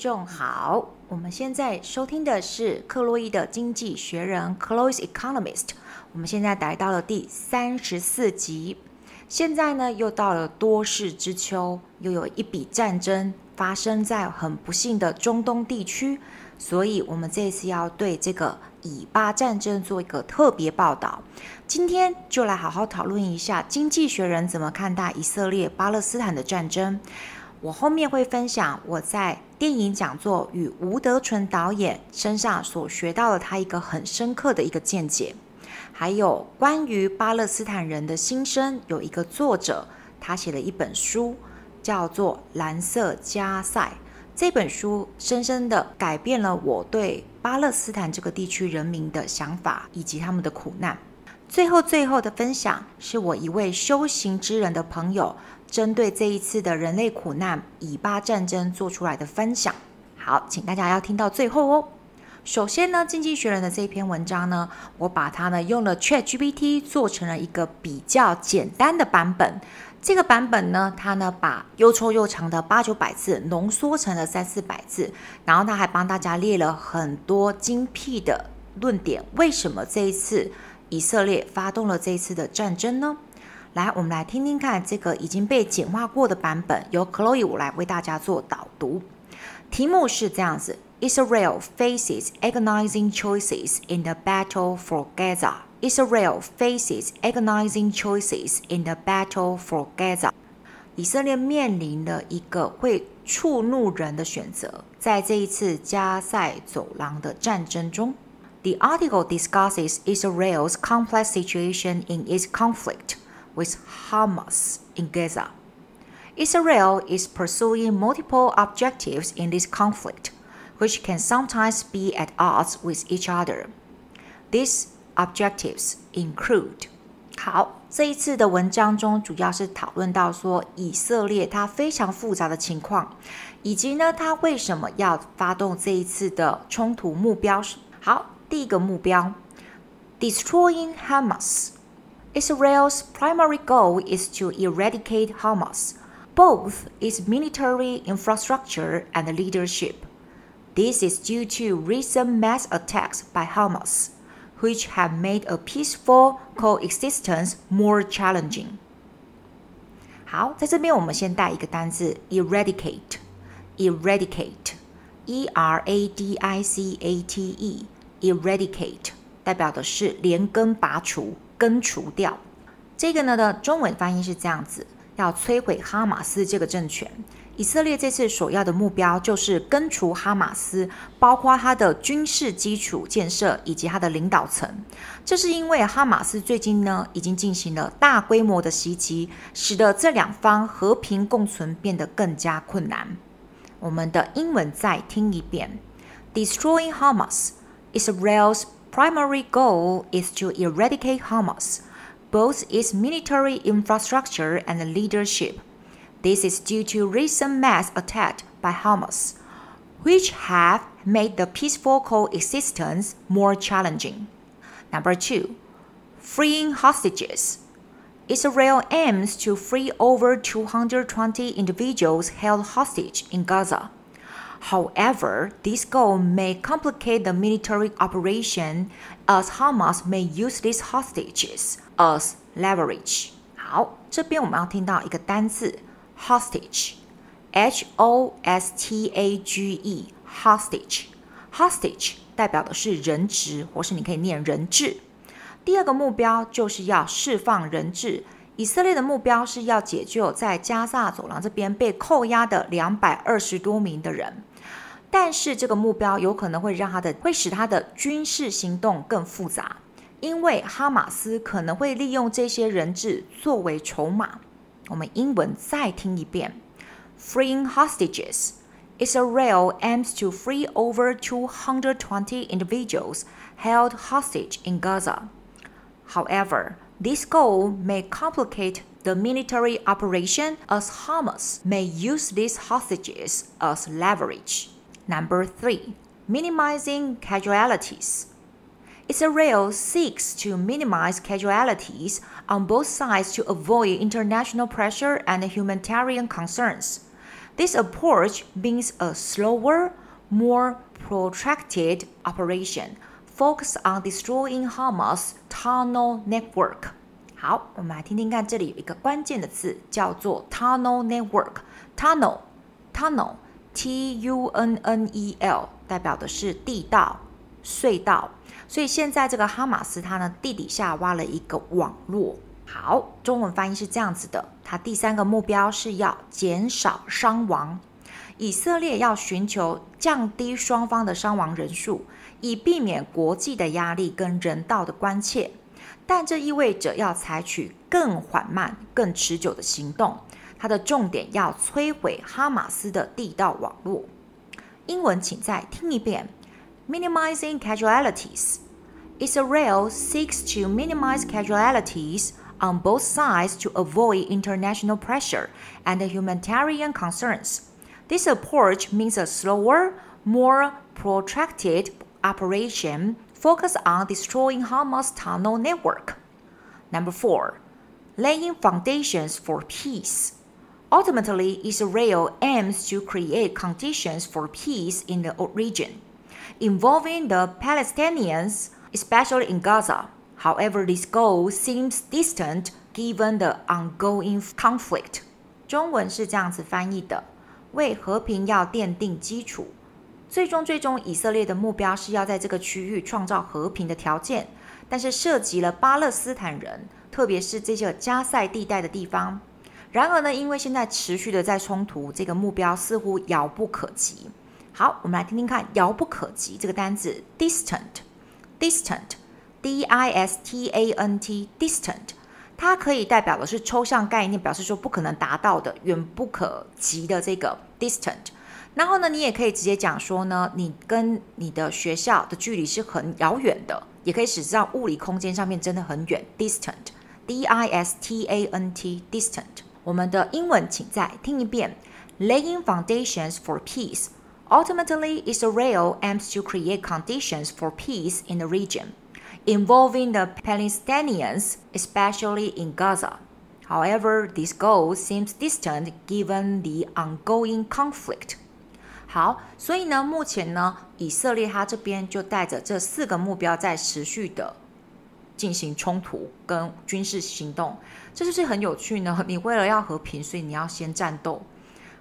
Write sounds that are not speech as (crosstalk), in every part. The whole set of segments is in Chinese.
众好，我们现在收听的是克洛伊的经济学人 （Close Economist）。我们现在来到了第三十四集。现在呢，又到了多事之秋，又有一笔战争发生在很不幸的中东地区，所以我们这次要对这个以巴战争做一个特别报道。今天就来好好讨论一下《经济学人》怎么看待以色列巴勒斯坦的战争。我后面会分享我在电影讲座与吴德纯导演身上所学到的他一个很深刻的一个见解，还有关于巴勒斯坦人的心声，有一个作者他写了一本书，叫做《蓝色加赛》。这本书深深的改变了我对巴勒斯坦这个地区人民的想法以及他们的苦难。最后，最后的分享是我一位修行之人的朋友。针对这一次的人类苦难以巴战争做出来的分享，好，请大家要听到最后哦。首先呢，《经济学人》的这一篇文章呢，我把它呢用了 ChatGPT 做成了一个比较简单的版本。这个版本呢，它呢把又臭又长的八九百字浓缩成了三四百字，然后它还帮大家列了很多精辟的论点。为什么这一次以色列发动了这一次的战争呢？来，我们来听听看这个已经被简化过的版本，由 Chloe 我来为大家做导读。题目是这样子：Israel faces agonizing choices in the battle for Gaza. Israel faces agonizing choices in the battle for Gaza. 以色列面临了一个会触怒人的选择，在这一次加赛走廊的战争中。The article discusses Israel's complex situation in its conflict. with Hamas in Gaza. Israel is pursuing multiple objectives in this conflict, which can sometimes be at odds with each other. These objectives include 好，这一次的文章中主要是讨论到说以色列它非常复杂的情况，以及呢它为什么要发动这一次的冲突目标是好，第一个目标，destroying Hamas。 Israel's primary goal is to eradicate Hamas, both its military infrastructure and leadership. This is due to recent mass attacks by Hamas, which have made a peaceful coexistence more challenging. 好，在这边我们先带一个单字 eradicate，eradicate，e r a d i c a t e，eradicate 代表的是连根拔除。 根除掉这个呢的中文翻译是这样子：要摧毁哈马斯这个政权。以色列这次首要的目标就是根除哈马斯，包括他的军事基础建设以及他的领导层。这是因为哈马斯最近呢已经进行了大规模的袭击，使得这两方和平共存变得更加困难。我们的英文再听一遍：Destroying Hamas, Israel's primary goal is to eradicate Hamas, both its military infrastructure and leadership. This is due to recent mass attacks by Hamas, which have made the peaceful coexistence more challenging. Number two, freeing hostages. Israel aims to free over 220 individuals held hostage in Gaza. However, this goal may complicate the military operation as Hamas may use these hostages as leverage. 好，这边我们要听到一个单字 hostage，h o s t a g e，hostage，hostage 代表的是人质，或是你可以念人质。第二个目标就是要释放人质。 以色列的目标是要解救在加萨走廊这边被扣押的两百二十多名的人。但是这个目标有可能会让他的会使他的军事行动更复杂，因为哈马斯可能会利用这些人质作为筹码。我们英文再听一遍：Freeing hostages, Israel aims to free over 220 individuals held hostage in Gaza. However, this goal may complicate the military operation as Hamas may use these hostages as leverage. Number three, minimizing casualties. Israel seeks to minimize casualties on both sides to avoid international pressure and humanitarian concerns. This approach means a slower, more protracted operation Focus on destroying Hamas tunnel network. 好，我们来听听看，这里有一个关键的字叫做 tunnel network。tunnel，tunnel，T-U-N-N-E-L，代表的是地道、隧道。所以现在这个哈马斯它呢，地底下挖了一个网络。好，中文翻译是这样子的。它第三个目标是要减少伤亡。以色列要寻求降低双方的伤亡人数，以避免国际的压力跟人道的关切。但这意味着要采取更缓慢、更持久的行动。它的重点要摧毁哈马斯的地道网络。英文，请再听一遍。Minimizing casualties. Israel seeks to minimize casualties. on both sides to avoid international pressure and humanitarian concerns. This approach means a slower, more protracted operation focused on destroying Hamas tunnel network. Number four, laying foundations for peace. Ultimately, Israel aims to create conditions for peace in the region, involving the Palestinians, especially in Gaza. However, this goal seems distant given the ongoing conflict. 中文是这样子翻译的： 为和平要奠定基础。最终，最终，以色列的目标是要在这个区域创造和平的条件，但是涉及了巴勒斯坦人，特别是这些加塞地带的地方。然而呢，因为现在持续的在冲突，这个目标似乎遥不可及。好，我们来听听看“遥不可及”这个单字：distant，distant。D-I-S-T-A-N-T，distant，它可以代表的是抽象概念，表示说不可能达到的、远不可及的这个 distant。然后呢，你也可以直接讲说呢，你跟你的学校的距离是很遥远的，也可以使上物理空间上面真的很远，distant。D-I-S-T-A-N-T，distant。我们的英文，请再听一遍：Laying foundations for peace. Ultimately, Israel aims to create conditions for peace in the region. Involving the Palestinians, especially in Gaza. However, this goal seems distant given the ongoing conflict. 好，所以呢，目前呢，以色列他这边就带着这四个目标在持续的进行冲突跟军事行动，这就是很有趣呢。你为了要和平，所以你要先战斗。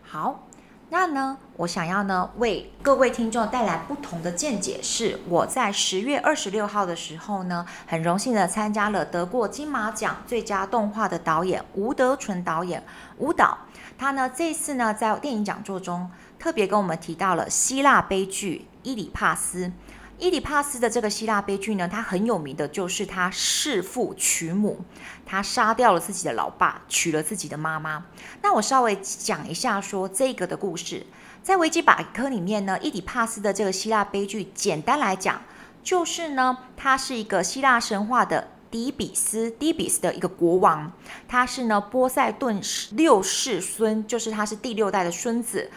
好。那呢，我想要呢为各位听众带来不同的见解。是我在十月二十六号的时候呢，很荣幸的参加了得过金马奖最佳动画的导演吴德纯导演舞蹈。他呢这次呢在电影讲座中特别跟我们提到了希腊悲剧《伊里帕斯》。伊底帕斯的这个希腊悲剧呢，它很有名的就是他弑父娶母，他杀掉了自己的老爸，娶了自己的妈妈。那我稍微讲一下说这个的故事，在维基百科里面呢，伊底帕斯的这个希腊悲剧，简单来讲就是呢，他是一个希腊神话的底比斯，底比斯的一个国王，他是呢波塞顿六世孙，就是他是第六代的孙子。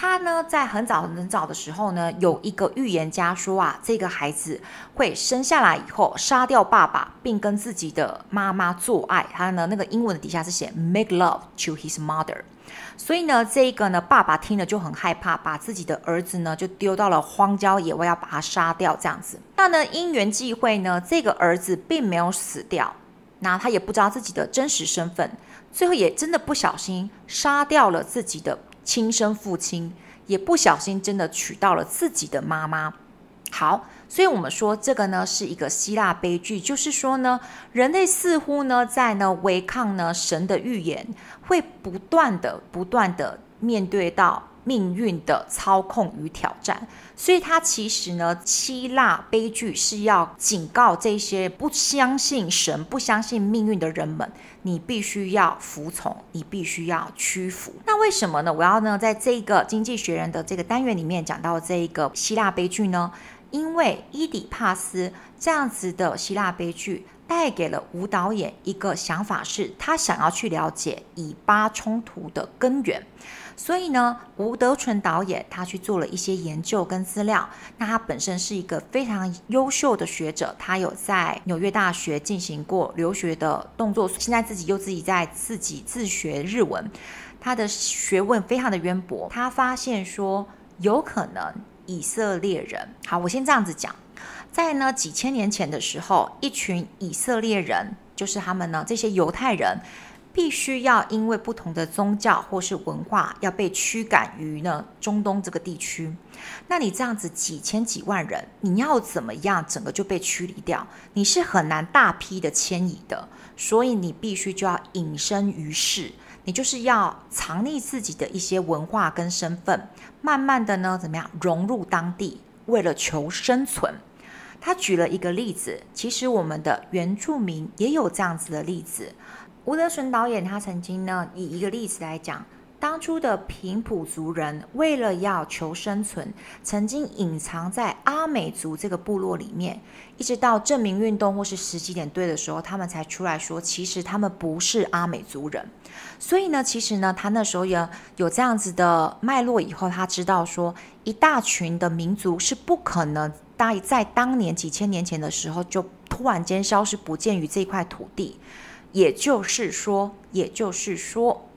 他呢，在很早很早的时候呢，有一个预言家说啊，这个孩子会生下来以后杀掉爸爸，并跟自己的妈妈做爱。他呢，那个英文的底下是写 make love to his mother。所以呢，这个呢，爸爸听了就很害怕，把自己的儿子呢就丢到了荒郊野外，要把他杀掉这样子。那呢，因缘际会呢，这个儿子并没有死掉，那他也不知道自己的真实身份，最后也真的不小心杀掉了自己的。亲生父亲也不小心真的娶到了自己的妈妈。好，所以我们说这个呢是一个希腊悲剧，就是说呢，人类似乎呢在呢违抗呢神的预言，会不断的不断的面对到。命运的操控与挑战，所以它其实呢，希腊悲剧是要警告这些不相信神、不相信命运的人们，你必须要服从，你必须要屈服。那为什么呢？我要呢，在这个经济学人的这个单元里面讲到这一个希腊悲剧呢？因为伊底帕斯这样子的希腊悲剧，带给了吴导演一个想法，是他想要去了解以巴冲突的根源。所以呢，吴德纯导演他去做了一些研究跟资料。那他本身是一个非常优秀的学者，他有在纽约大学进行过留学的动作，现在自己又自己在自己自学日文。他的学问非常的渊博，他发现说有可能以色列人，好，我先这样子讲，在呢几千年前的时候，一群以色列人，就是他们呢这些犹太人。必须要因为不同的宗教或是文化要被驱赶于呢中东这个地区，那你这样子几千几万人，你要怎么样整个就被驱离掉？你是很难大批的迁移的，所以你必须就要隐身于世，你就是要藏匿自己的一些文化跟身份，慢慢的呢怎么样融入当地，为了求生存。他举了一个例子，其实我们的原住民也有这样子的例子。吴德纯导演他曾经呢，以一个例子来讲，当初的平埔族人为了要求生存，曾经隐藏在阿美族这个部落里面，一直到证明运动或是时机点对的时候，他们才出来说，其实他们不是阿美族人。所以呢，其实呢，他那时候也有这样子的脉络，以后他知道说，一大群的民族是不可能在在当年几千年前的时候就突然间消失不见于这块土地。也就是说，也就是说，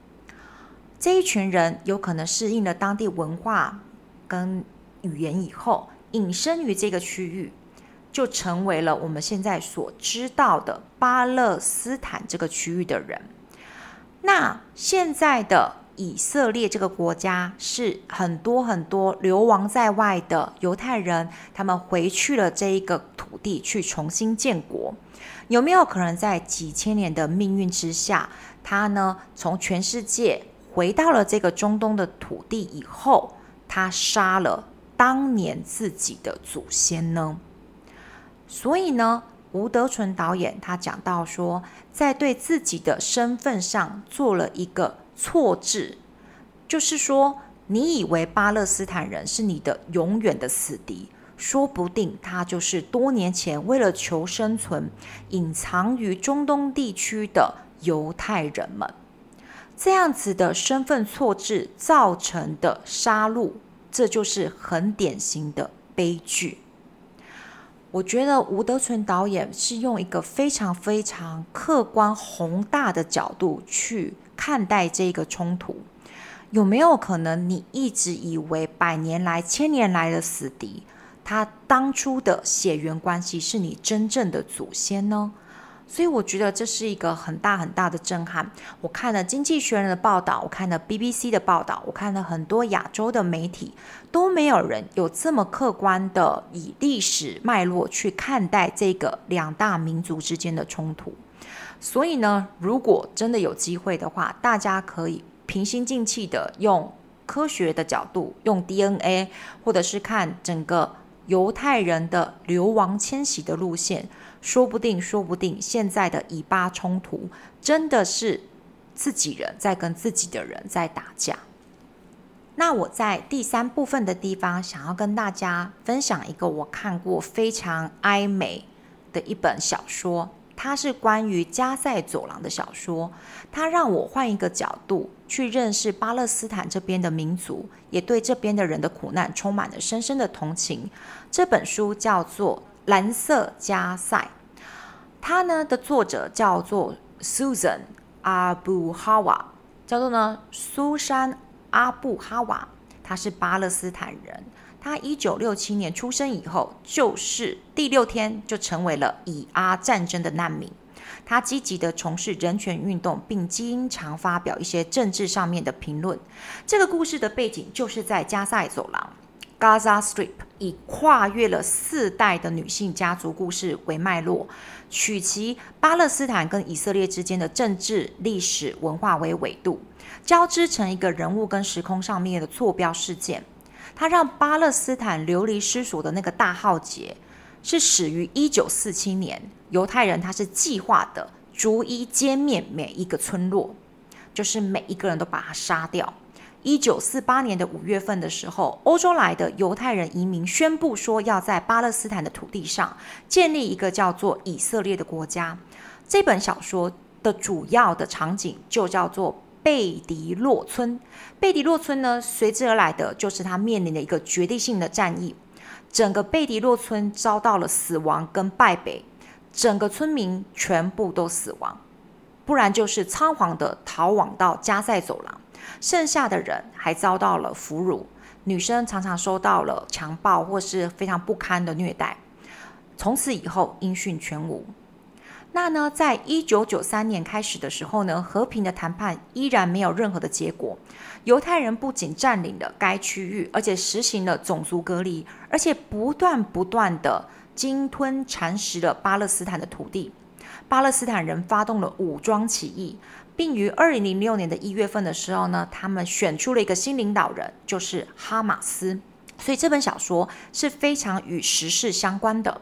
这一群人有可能适应了当地文化跟语言以后，隐身于这个区域，就成为了我们现在所知道的巴勒斯坦这个区域的人。那现在的以色列这个国家，是很多很多流亡在外的犹太人，他们回去了这一个土地去重新建国。有没有可能在几千年的命运之下，他呢从全世界回到了这个中东的土地以后，他杀了当年自己的祖先呢？所以呢，吴德纯导演他讲到说，在对自己的身份上做了一个错置，就是说，你以为巴勒斯坦人是你的永远的死敌。说不定他就是多年前为了求生存，隐藏于中东地区的犹太人们。这样子的身份错置造成的杀戮，这就是很典型的悲剧。我觉得吴德纯导演是用一个非常非常客观宏大的角度去看待这个冲突。有没有可能你一直以为百年来、千年来的死敌？他当初的血缘关系是你真正的祖先呢？所以我觉得这是一个很大很大的震撼。我看了《经济学人》的报道，我看了 BBC 的报道，我看了很多亚洲的媒体，都没有人有这么客观的以历史脉络去看待这个两大民族之间的冲突。所以呢，如果真的有机会的话，大家可以平心静气的用科学的角度，用 DNA，或者是看整个。犹太人的流亡迁徙的路线，说不定，说不定现在的以巴冲突真的是自己人在跟自己的人在打架。那我在第三部分的地方，想要跟大家分享一个我看过非常哀美的一本小说。它是关于加塞走廊的小说，它让我换一个角度去认识巴勒斯坦这边的民族，也对这边的人的苦难充满了深深的同情。这本书叫做《蓝色加塞》，它呢的作者叫做 Susan 阿布哈瓦，叫做呢苏珊阿布哈瓦，他是巴勒斯坦人。他一九六七年出生以后，就是第六天就成为了以阿战争的难民。他积极地从事人权运动，并经常发表一些政治上面的评论。这个故事的背景就是在加塞走廊 （Gaza Strip），以跨越了四代的女性家族故事为脉络，取其巴勒斯坦跟以色列之间的政治、历史、文化为纬度，交织成一个人物跟时空上面的坐标事件。他让巴勒斯坦流离失所的那个大浩劫，是始于一九四七年。犹太人他是计划的，逐一歼灭每一个村落，就是每一个人都把他杀掉。一九四八年的五月份的时候，欧洲来的犹太人移民宣布说，要在巴勒斯坦的土地上建立一个叫做以色列的国家。这本小说的主要的场景就叫做。贝迪洛村，贝迪洛村呢，随之而来的就是他面临的一个决定性的战役。整个贝迪洛村遭到了死亡跟败北，整个村民全部都死亡，不然就是仓皇的逃往到加塞走廊。剩下的人还遭到了俘虏，女生常常受到了强暴或是非常不堪的虐待。从此以后，音讯全无。那呢，在一九九三年开始的时候呢，和平的谈判依然没有任何的结果。犹太人不仅占领了该区域，而且实行了种族隔离，而且不断不断的鲸吞蚕食了巴勒斯坦的土地。巴勒斯坦人发动了武装起义，并于二零零六年的一月份的时候呢，他们选出了一个新领导人，就是哈马斯。所以这本小说是非常与时事相关的。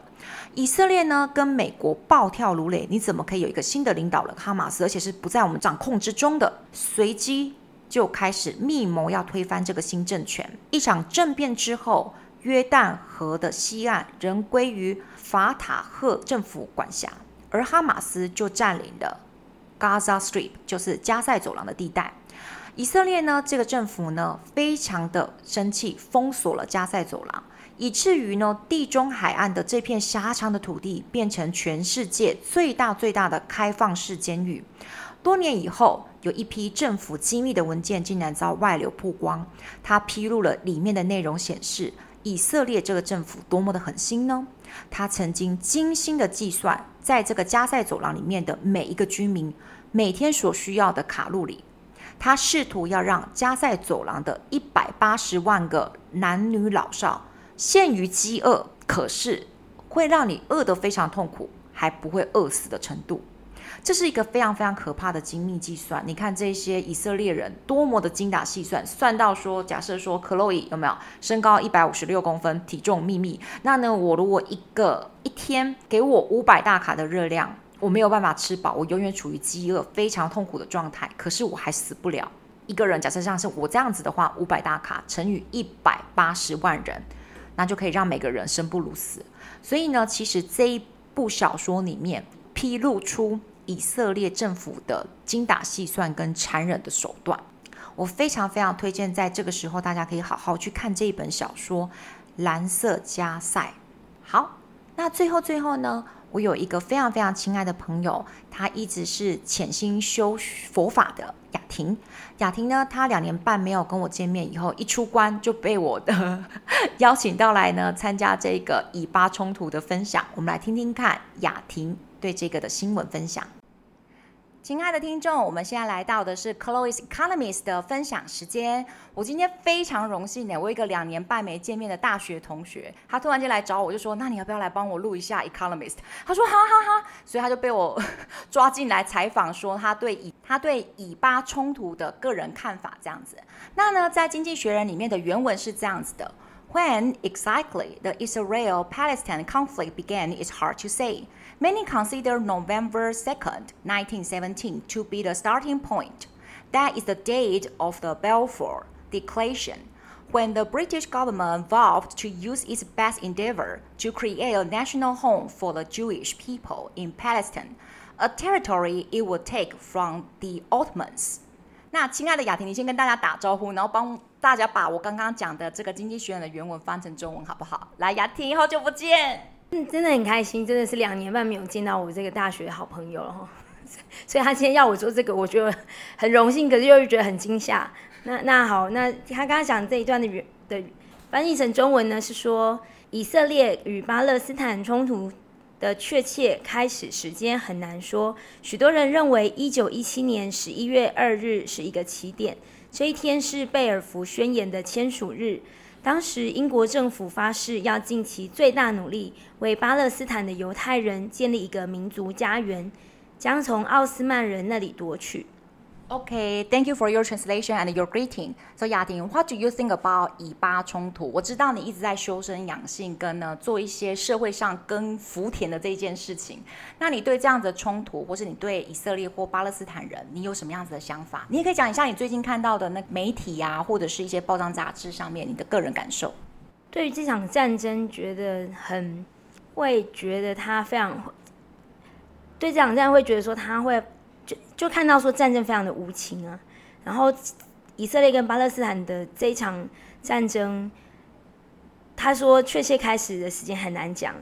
以色列呢，跟美国暴跳如雷，你怎么可以有一个新的领导人哈马斯，而且是不在我们掌控之中的？随即就开始密谋要推翻这个新政权。一场政变之后，约旦河的西岸仍归于法塔赫政府管辖，而哈马斯就占领了 Gaza Strip，就是加塞走廊的地带。以色列呢，这个政府呢，非常的生气，封锁了加塞走廊。以至于呢，地中海岸的这片狭长的土地变成全世界最大最大的开放式监狱。多年以后，有一批政府机密的文件竟然遭外流曝光。它披露了里面的内容，显示以色列这个政府多么的狠心呢？他曾经精心的计算，在这个加塞走廊里面的每一个居民每天所需要的卡路里。他试图要让加塞走廊的一百八十万个男女老少。陷于饥饿，可是会让你饿得非常痛苦，还不会饿死的程度，这是一个非常非常可怕的精密计算。你看这些以色列人多么的精打细算，算到说，假设说克洛伊有没有身高一百五十六公分，体重秘密，那呢，我如果一个一天给我五百大卡的热量，我没有办法吃饱，我永远处于饥饿非常痛苦的状态，可是我还死不了。一个人假设像是我这样子的话，五百大卡乘以一百八十万人。那就可以让每个人生不如死。所以呢，其实这一部小说里面披露出以色列政府的精打细算跟残忍的手段。我非常非常推荐，在这个时候大家可以好好去看这一本小说《蓝色加塞》。好，那最后最后呢，我有一个非常非常亲爱的朋友，他一直是潜心修佛法的。雅婷，雅婷呢，她两年半没有跟我见面，以后一出关就被我的 (laughs) 邀请到来呢，参加这个以巴冲突的分享。我们来听听看雅婷对这个的新闻分享。亲爱的听众，我们现在来到的是 Chloe's Economist 的分享时间。我今天非常荣幸呢，我一个两年半没见面的大学同学，他突然间来找我，就说：“那你要不要来帮我录一下 Economist？” 他说：“哈哈哈。”所以他就被我抓进来采访，说他对以他对以巴冲突的个人看法这样子。那呢，在《经济学人》里面的原文是这样子的 ：“When exactly the Israel-Palestine conflict began, it's hard to say.” Many consider November 2nd, 1917 to be the starting point. That is the date of the Balfour Declaration, when the British government vowed to use its best endeavor to create a national home for the Jewish people in Palestine, a territory it would take from the Ottomans. 那亲爱的雅婷，你先跟大家打招呼，然后帮 大家把我刚刚讲的这个经济学人的原文翻成中文，好不好？来，雅婷，好久不见。嗯，真的很开心，真的是两年半没有见到我这个大学好朋友了，(laughs) 所以他今天要我做这个，我觉得很荣幸，可是又觉得很惊吓。那那好，那他刚刚讲这一段的原的翻译成中文呢，是说以色列与巴勒斯坦冲突的确切开始时间很难说，许多人认为一九一七年十一月二日是一个起点，这一天是贝尔福宣言的签署日。当时，英国政府发誓要尽其最大努力，为巴勒斯坦的犹太人建立一个民族家园，将从奥斯曼人那里夺取。OK，thank you for your translation and your greeting. So, 雅婷，What do you think about 以巴冲突？我知道你一直在修身养性，跟呢做一些社会上跟福田的这一件事情。那你对这样子的冲突，或是你对以色列或巴勒斯坦人，你有什么样子的想法？你也可以讲一下你最近看到的那媒体啊，或者是一些报章杂志上面你的个人感受。对于这场战争，觉得很会觉得他非常对这场战争会觉得说他会。就看到说战争非常的无情啊，然后以色列跟巴勒斯坦的这一场战争，他说确切开始的时间很难讲，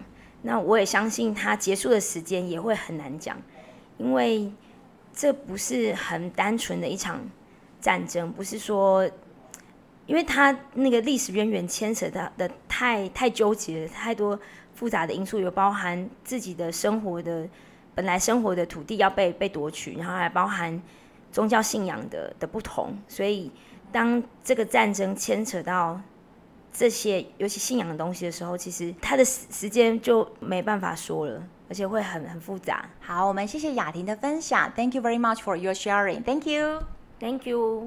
那我也相信他结束的时间也会很难讲，因为这不是很单纯的一场战争，不是说，因为他那个历史渊源牵扯的的太太纠结了，太多复杂的因素，有包含自己的生活的本来生活的土地要被被夺取，然后还包含宗教信仰的的不同，所以当这个战争牵扯到这些尤其信仰的东西的时候，其实他的时时间就没办法说了。而且会很很复杂。好，我们谢谢雅婷的分享。Thank you very much for your sharing. Thank you. Thank you.